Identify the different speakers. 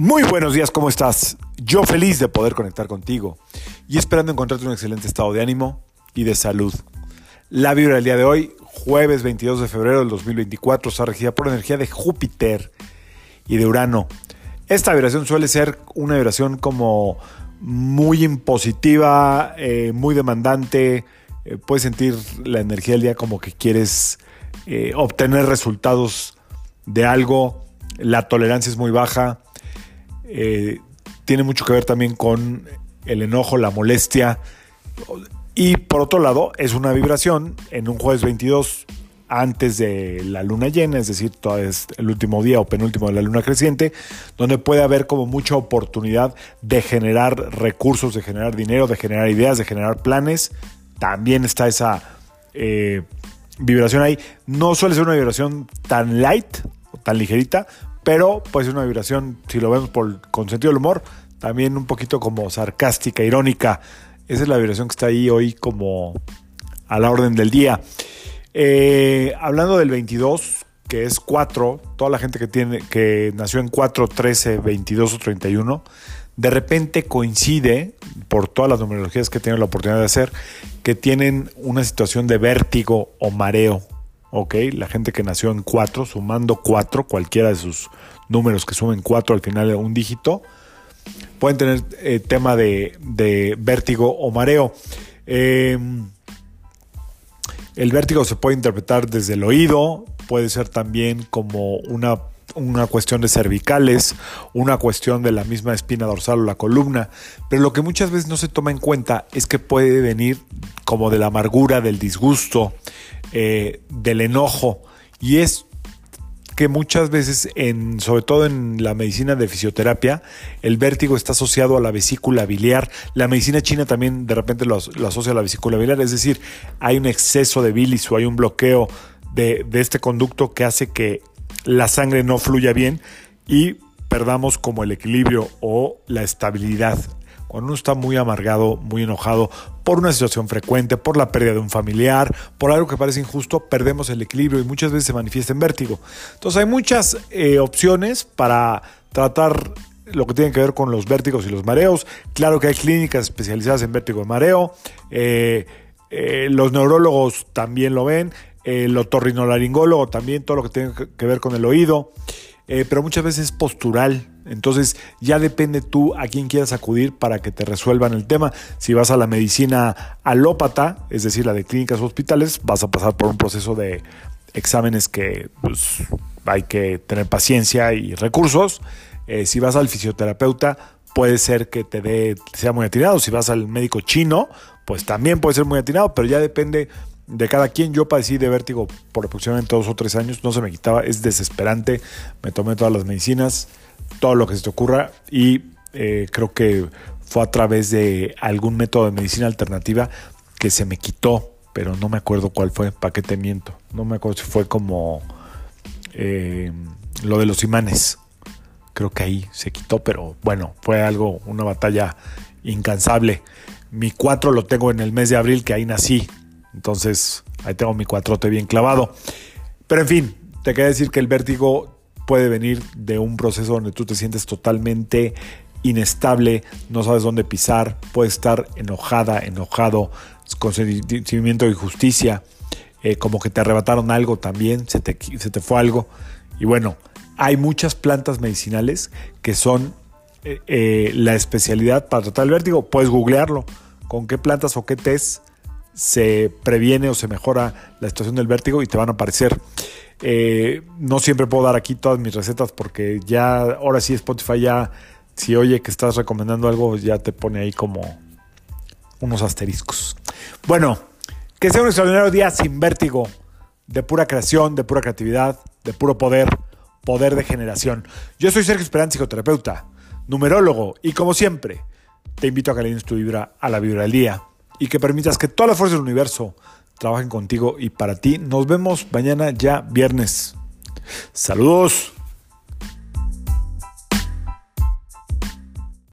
Speaker 1: Muy buenos días, ¿cómo estás? Yo feliz de poder conectar contigo y esperando encontrarte un excelente estado de ánimo y de salud. La vibra del día de hoy, jueves 22 de febrero del 2024, está regida por energía de Júpiter y de Urano. Esta vibración suele ser una vibración como muy impositiva, eh, muy demandante. Eh, puedes sentir la energía del día como que quieres eh, obtener resultados de algo. La tolerancia es muy baja tiene mucho que ver también con el enojo, la molestia. Y por otro lado, es una vibración en un jueves 22 antes de la luna llena, es decir, es el último día o penúltimo de la luna creciente, donde puede haber como mucha oportunidad de generar recursos, de generar dinero, de generar ideas, de generar planes. También está esa eh, vibración ahí. No suele ser una vibración tan light o tan ligerita, pero pues es una vibración, si lo vemos por, con sentido del humor, también un poquito como sarcástica, irónica. Esa es la vibración que está ahí hoy como a la orden del día. Eh, hablando del 22, que es 4, toda la gente que, tiene, que nació en 4, 13, 22 o 31, de repente coincide, por todas las numerologías que tienen la oportunidad de hacer, que tienen una situación de vértigo o mareo ¿ok? La gente que nació en 4, sumando 4, cualquiera de sus números que sumen 4 al final de un dígito, pueden tener eh, tema de, vértigo o mareo. Em, el vértigo se puede interpretar desde el oído, puede ser también como una, una cuestión de cervicales, una cuestión de la misma espina dorsal o la columna, pero lo que muchas veces no se toma en cuenta es que puede venir como de la amargura, del disgusto, eh, del enojo. Y es que muchas veces, en, sobre todo en la medicina de fisioterapia, el vértigo está asociado a la vesícula biliar. La medicina china también de repente lo, asocia a la vesícula biliar, es decir, hay un exceso de bilis o hay un bloqueo de, de este conducto que hace que la sangre no fluya bien y perdamos como el equilibrio o la estabilidad cuando uno está muy amargado, muy enojado por una situación frecuente, por la pérdida de un familiar, por algo que parece injusto, perdemos el equilibrio y muchas veces se manifiesta en vértigo. Entonces hay muchas eh, opciones para tratar lo que tiene que ver con los vértigos y los mareos. Claro que hay clínicas especializadas en vértigo y mareo. Eh, eh, los neurólogos también lo ven. El otorrinolaringólogo también, todo lo que tiene que ver con el oído. pero muchas veces es postural entonces ya depende tú a quién quieras acudir para que te resuelvan el tema. Si vas a la medicina alópata, es decir, la de clínicas o hospitales, vas a pasar por un proceso de exámenes que pues, hay que tener paciencia y recursos. Eh, si vas al fisioterapeuta, puede ser que te dé, sea muy atinado. Si vas al médico chino, pues también puede ser muy atinado, pero ya depende de cada quien. Yo padecí de vértigo por aproximadamente dos o tres años, no se me quitaba, es desesperante. Me tomé todas las medicinas todo lo que se te ocurra y eh, creo que fue a través de algún método de medicina alternativa que se me quitó, pero no me acuerdo cuál fue, para qué te miento. No me acuerdo si fue como eh, lo de los imanes. Creo que ahí se quitó, pero bueno, fue algo, una batalla incansable. Mi 4 lo tengo en el mes de abril, que ahí nací. Entonces, ahí tengo mi cuatrote bien clavado. Pero en fin, te quería decir que el vértigo puede venir de un proceso donde tú te sientes totalmente inestable, no sabes dónde pisar, puedes estar enojada, enojado, con sentimiento de injusticia, eh, como que te arrebataron algo también, se te, se te fue algo. Y bueno, hay muchas plantas medicinales que son eh, eh, la especialidad para tratar el vértigo. Puedes googlearlo. ¿Con qué plantas o qué test se previene o se mejora la situación del vértigo? Y te van a aparecer. Eh, no siempre puedo dar aquí todas mis recetas porque ya, ahora sí Spotify ya, si oye que estás recomendando algo, ya te pone ahí como unos asteriscos. Bueno, que sea un extraordinario día sin vértigo, de pura creación, de pura creatividad, de puro poder, poder de generación. Yo soy Sergio Esperanza, psicoterapeuta, numerólogo, y como siempre, te invito a que le tu vibra a la vibra del día y que permitas que toda la fuerza del universo trabajen contigo y para ti. Nos vemos mañana ya viernes. Saludos.